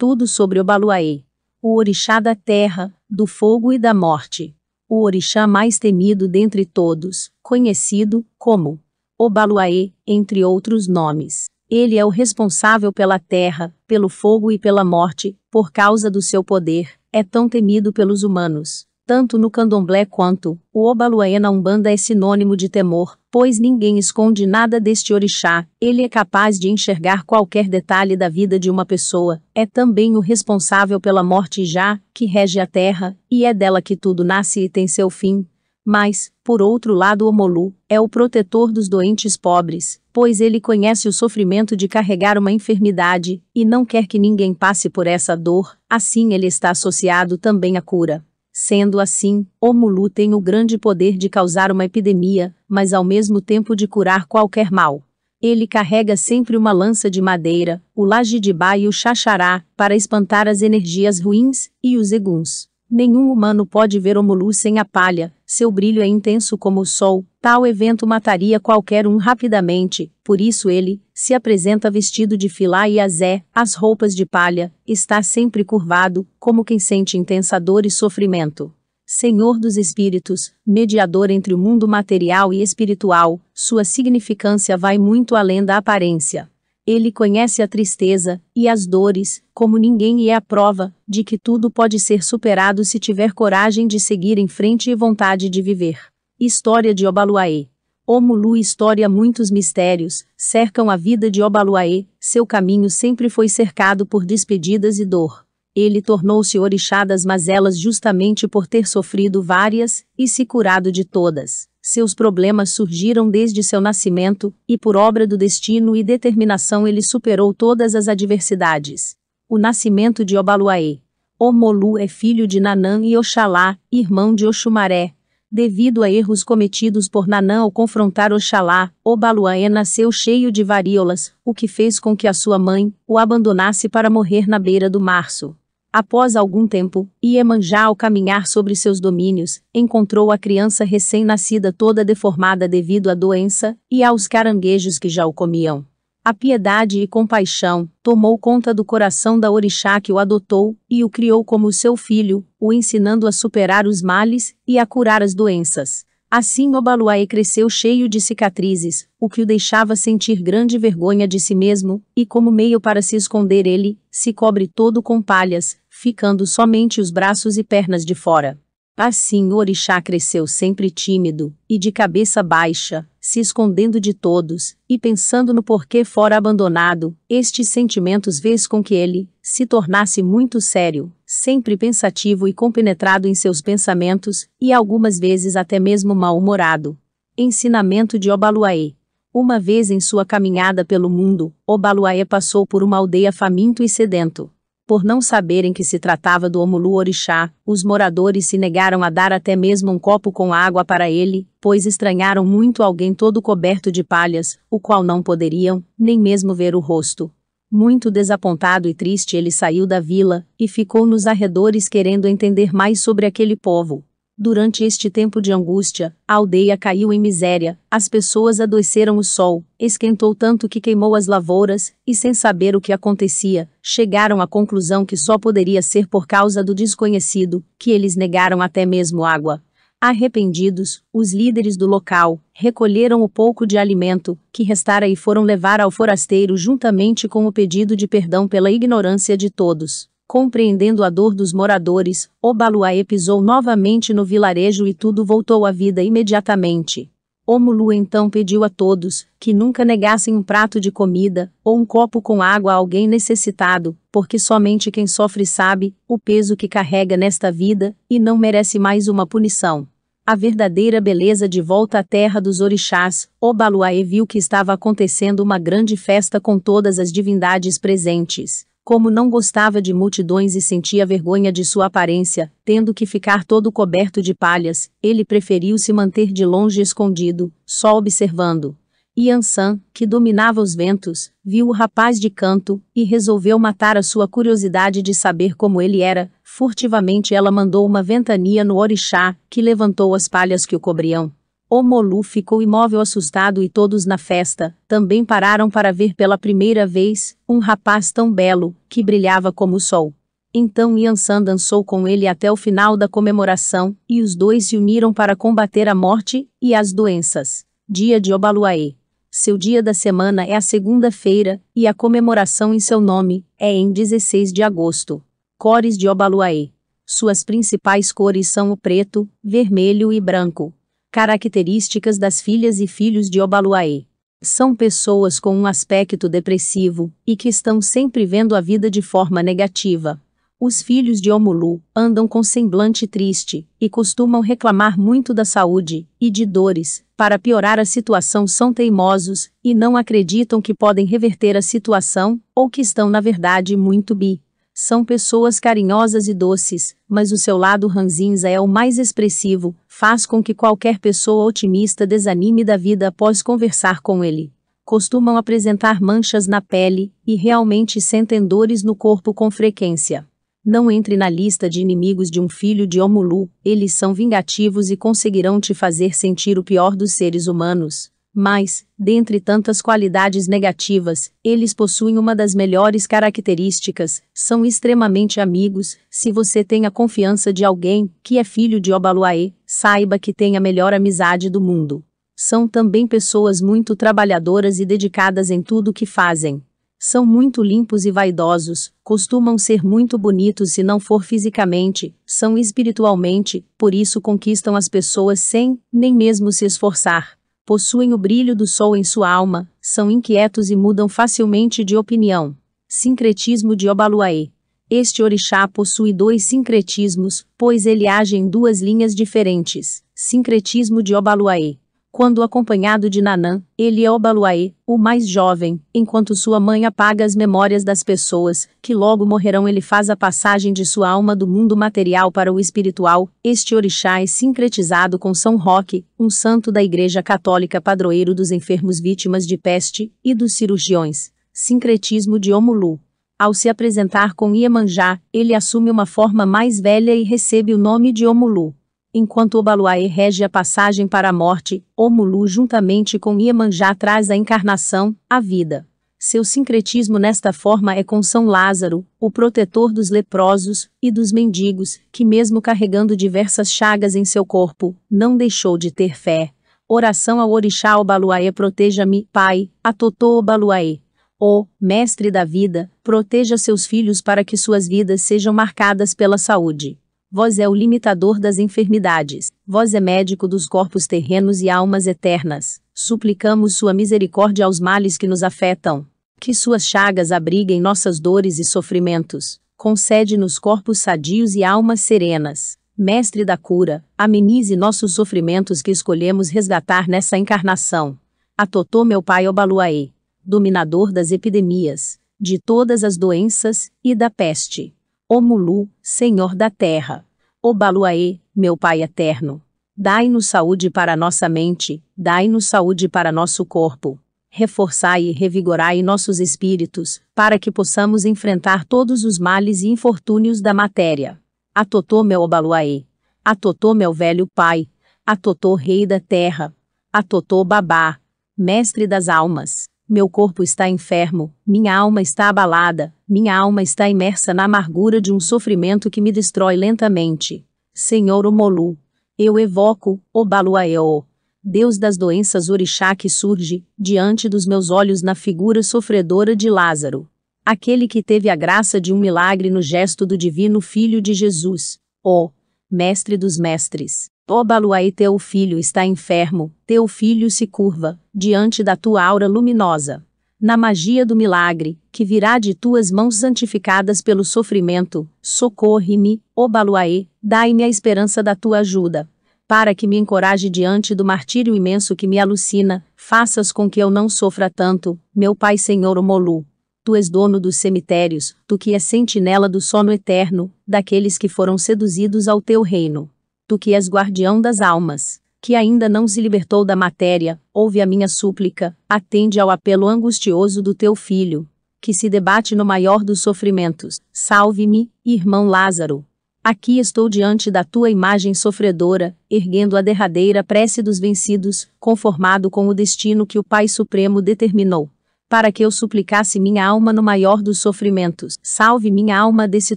Tudo sobre Obaluaê. O orixá da terra, do fogo e da morte. O orixá mais temido dentre todos, conhecido como Obaluaê, entre outros nomes. Ele é o responsável pela terra, pelo fogo e pela morte, por causa do seu poder, é tão temido pelos humanos. Tanto no candomblé quanto o Obaluaê na Umbanda é sinônimo de temor, pois ninguém esconde nada deste orixá, ele é capaz de enxergar qualquer detalhe da vida de uma pessoa, é também o responsável pela morte já, que rege a terra, e é dela que tudo nasce e tem seu fim. Mas, por outro lado, o Molu é o protetor dos doentes pobres, pois ele conhece o sofrimento de carregar uma enfermidade e não quer que ninguém passe por essa dor, assim ele está associado também à cura. Sendo assim, o Mulu tem o grande poder de causar uma epidemia, mas ao mesmo tempo de curar qualquer mal. Ele carrega sempre uma lança de madeira, o lajidibá e o xaxará, para espantar as energias ruins e os eguns. Nenhum humano pode ver Omulu sem a palha, seu brilho é intenso como o sol, tal evento mataria qualquer um rapidamente, por isso ele se apresenta vestido de filá e azé, as roupas de palha, está sempre curvado, como quem sente intensa dor e sofrimento. Senhor dos Espíritos, mediador entre o mundo material e espiritual, sua significância vai muito além da aparência. Ele conhece a tristeza e as dores, como ninguém, e é a prova de que tudo pode ser superado se tiver coragem de seguir em frente e vontade de viver. História de Obaluaê. Omulu história muitos mistérios cercam a vida de Obaluaê, seu caminho sempre foi cercado por despedidas e dor. Ele tornou-se orixá das mazelas justamente por ter sofrido várias e se curado de todas. Seus problemas surgiram desde seu nascimento, e por obra do destino e determinação ele superou todas as adversidades. O nascimento de Obaluaê. Omolu é filho de Nanã e Oxalá, irmão de Oxumaré. Devido a erros cometidos por Nanã ao confrontar Oxalá, Obaluaê nasceu cheio de varíolas, o que fez com que a sua mãe o abandonasse para morrer na beira do março. Após algum tempo, Iemanjá ao caminhar sobre seus domínios, encontrou a criança recém-nascida toda deformada devido à doença, e aos caranguejos que já o comiam. A piedade e compaixão tomou conta do coração da orixá que o adotou, e o criou como seu filho, o ensinando a superar os males e a curar as doenças. Assim Obaluaê cresceu cheio de cicatrizes, o que o deixava sentir grande vergonha de si mesmo, e como meio para se esconder ele, se cobre todo com palhas, ficando somente os braços e pernas de fora. Assim o orixá cresceu sempre tímido, e de cabeça baixa, se escondendo de todos, e pensando no porquê fora abandonado, estes sentimentos fez com que ele se tornasse muito sério, sempre pensativo e compenetrado em seus pensamentos, e algumas vezes até mesmo mal-humorado. Ensinamento de Obaluaê. Uma vez em sua caminhada pelo mundo, Obaluaê passou por uma aldeia faminto e sedento. Por não saberem que se tratava do Omulu Orixá, os moradores se negaram a dar até mesmo um copo com água para ele, pois estranharam muito alguém todo coberto de palhas, o qual não poderiam, nem mesmo ver o rosto. Muito desapontado e triste, ele saiu da vila e ficou nos arredores querendo entender mais sobre aquele povo. Durante este tempo de angústia, a aldeia caiu em miséria, as pessoas adoeceram o sol, esquentou tanto que queimou as lavouras, e sem saber o que acontecia, chegaram à conclusão que só poderia ser por causa do desconhecido, que eles negaram até mesmo água. Arrependidos, os líderes do local recolheram o pouco de alimento que restara e foram levar ao forasteiro juntamente com o pedido de perdão pela ignorância de todos. Compreendendo a dor dos moradores, Obaluaê pisou novamente no vilarejo e tudo voltou à vida imediatamente. Omulu então pediu a todos que nunca negassem um prato de comida ou um copo com água a alguém necessitado, porque somente quem sofre sabe o peso que carrega nesta vida e não merece mais uma punição. A verdadeira beleza de volta à terra dos orixás, Obaluaê viu que estava acontecendo uma grande festa com todas as divindades presentes. Como não gostava de multidões e sentia vergonha de sua aparência, tendo que ficar todo coberto de palhas, ele preferiu se manter de longe escondido, só observando. Yansan, que dominava os ventos, viu o rapaz de canto e resolveu matar a sua curiosidade de saber como ele era. Furtivamente ela mandou uma ventania no orixá, que levantou as palhas que o cobriam. Omolu ficou imóvel assustado e todos na festa também pararam para ver pela primeira vez um rapaz tão belo, que brilhava como o sol. Então Yansan dançou com ele até o final da comemoração, e os dois se uniram para combater a morte e as doenças. Dia de Obaluaê. Seu dia da semana é a segunda-feira, e a comemoração em seu nome é em 16 de agosto. Cores de Obaluaê. Suas principais cores são o preto, vermelho e branco. Características das filhas e filhos de Obaluaê. São pessoas com um aspecto depressivo e que estão sempre vendo a vida de forma negativa. Os filhos de Omulu andam com semblante triste e costumam reclamar muito da saúde e de dores. Para piorar a situação, são teimosos e não acreditam que podem reverter a situação ou que estão, na verdade, muito bi. São pessoas carinhosas e doces, mas o seu lado ranzinza é o mais expressivo, faz com que qualquer pessoa otimista desanime da vida após conversar com ele. Costumam apresentar manchas na pele e realmente sentem dores no corpo com frequência. Não entre na lista de inimigos de um filho de Omulu, eles são vingativos e conseguirão te fazer sentir o pior dos seres humanos. Mas, dentre tantas qualidades negativas, eles possuem uma das melhores características: são extremamente amigos. Se você tem a confiança de alguém que é filho de Obaluaê, saiba que tem a melhor amizade do mundo. São também pessoas muito trabalhadoras e dedicadas em tudo o que fazem. São muito limpos e vaidosos, costumam ser muito bonitos se não for fisicamente, são espiritualmente, por isso conquistam as pessoas sem nem mesmo se esforçar possuem o brilho do sol em sua alma, são inquietos e mudam facilmente de opinião. Sincretismo de Obaluaê. Este orixá possui dois sincretismos, pois ele age em duas linhas diferentes. Sincretismo de Obaluaê. Quando acompanhado de Nanã, ele é Obaluaê, o mais jovem, enquanto sua mãe apaga as memórias das pessoas, que logo morrerão. Ele faz a passagem de sua alma do mundo material para o espiritual. Este orixá é sincretizado com São Roque, um santo da Igreja Católica padroeiro dos enfermos vítimas de peste e dos cirurgiões. Sincretismo de Omulu. Ao se apresentar com Iemanjá, ele assume uma forma mais velha e recebe o nome de Omulu. Enquanto Obaluaê rege a passagem para a morte, Omulu juntamente com Iemanjá traz a encarnação, a vida. Seu sincretismo nesta forma é com São Lázaro, o protetor dos leprosos e dos mendigos, que mesmo carregando diversas chagas em seu corpo, não deixou de ter fé. Oração ao Orixá Obaluaê proteja-me, Pai, a Totô Obaluaê. O Mestre da vida, proteja seus filhos para que suas vidas sejam marcadas pela saúde. Vós é o limitador das enfermidades, vós é médico dos corpos terrenos e almas eternas. Suplicamos sua misericórdia aos males que nos afetam. Que suas chagas abriguem nossas dores e sofrimentos. Concede-nos corpos sadios e almas serenas. Mestre da cura, amenize nossos sofrimentos que escolhemos resgatar nessa encarnação. Atotô meu pai Obaluaê, dominador das epidemias, de todas as doenças e da peste. Omulu, Senhor da terra. Obaluaê, meu Pai eterno. Dai-nos saúde para nossa mente, dai-nos saúde para nosso corpo. Reforçai e revigorai nossos espíritos, para que possamos enfrentar todos os males e infortúnios da matéria. Atotô meu Obaluaê. Atotô meu velho Pai. Atotô Rei da Terra. Atotô Babá. Mestre das almas. Meu corpo está enfermo, minha alma está abalada, minha alma está imersa na amargura de um sofrimento que me destrói lentamente. Senhor Omolu, eu evoco, Obaluaeo, Deus das doenças orixá que surge, diante dos meus olhos na figura sofredora de Lázaro. Aquele que teve a graça de um milagre no gesto do divino Filho de Jesus, ó, Mestre dos Mestres. Ó Baluaí, teu filho está enfermo, teu filho se curva, diante da tua aura luminosa. Na magia do milagre, que virá de tuas mãos santificadas pelo sofrimento, socorre-me, ó Baluaê, dai-me a esperança da tua ajuda. Para que me encoraje diante do martírio imenso que me alucina, faças com que eu não sofra tanto, meu Pai Senhor Omolu. Tu és dono dos cemitérios, tu que és sentinela do sono eterno, daqueles que foram seduzidos ao teu reino tu que és guardião das almas, que ainda não se libertou da matéria, ouve a minha súplica, atende ao apelo angustioso do teu filho, que se debate no maior dos sofrimentos. Salve-me, irmão Lázaro. Aqui estou diante da tua imagem sofredora, erguendo a derradeira prece dos vencidos, conformado com o destino que o Pai Supremo determinou. Para que eu suplicasse minha alma no maior dos sofrimentos, salve minha alma desse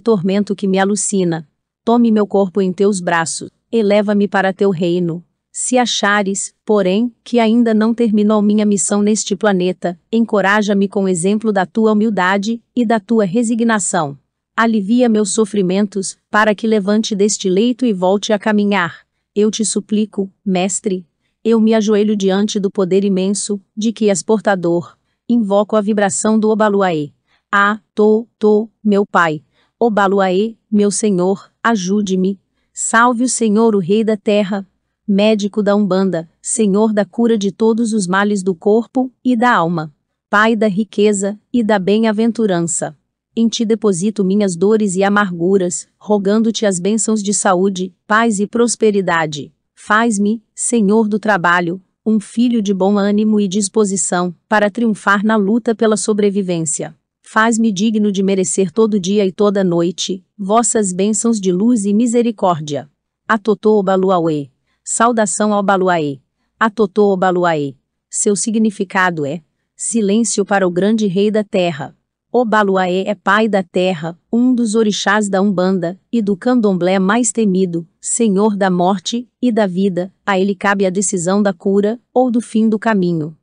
tormento que me alucina. Tome meu corpo em teus braços, eleva-me para teu reino. Se achares, porém, que ainda não terminou minha missão neste planeta, encoraja-me com o exemplo da tua humildade e da tua resignação. Alivia meus sofrimentos, para que levante deste leito e volte a caminhar. Eu te suplico, Mestre. Eu me ajoelho diante do poder imenso, de que és portador. Invoco a vibração do Obaluaê. Ah, tô, tô, meu Pai. Obaluaê, meu Senhor, ajude-me. Salve o Senhor, o Rei da Terra, médico da Umbanda, Senhor da cura de todos os males do corpo e da alma, Pai da riqueza e da bem-aventurança. Em ti deposito minhas dores e amarguras, rogando-te as bênçãos de saúde, paz e prosperidade. Faz-me, Senhor do trabalho, um filho de bom ânimo e disposição, para triunfar na luta pela sobrevivência. Faz-me digno de merecer todo dia e toda noite, vossas bênçãos de luz e misericórdia. Atotô Obaluauê. Saudação ao Baluaê. Atotô Obaluaê. Seu significado é silêncio para o grande rei da terra. Obaluaê é pai da terra, um dos orixás da Umbanda, e do candomblé mais temido, senhor da morte e da vida, a ele cabe a decisão da cura, ou do fim do caminho.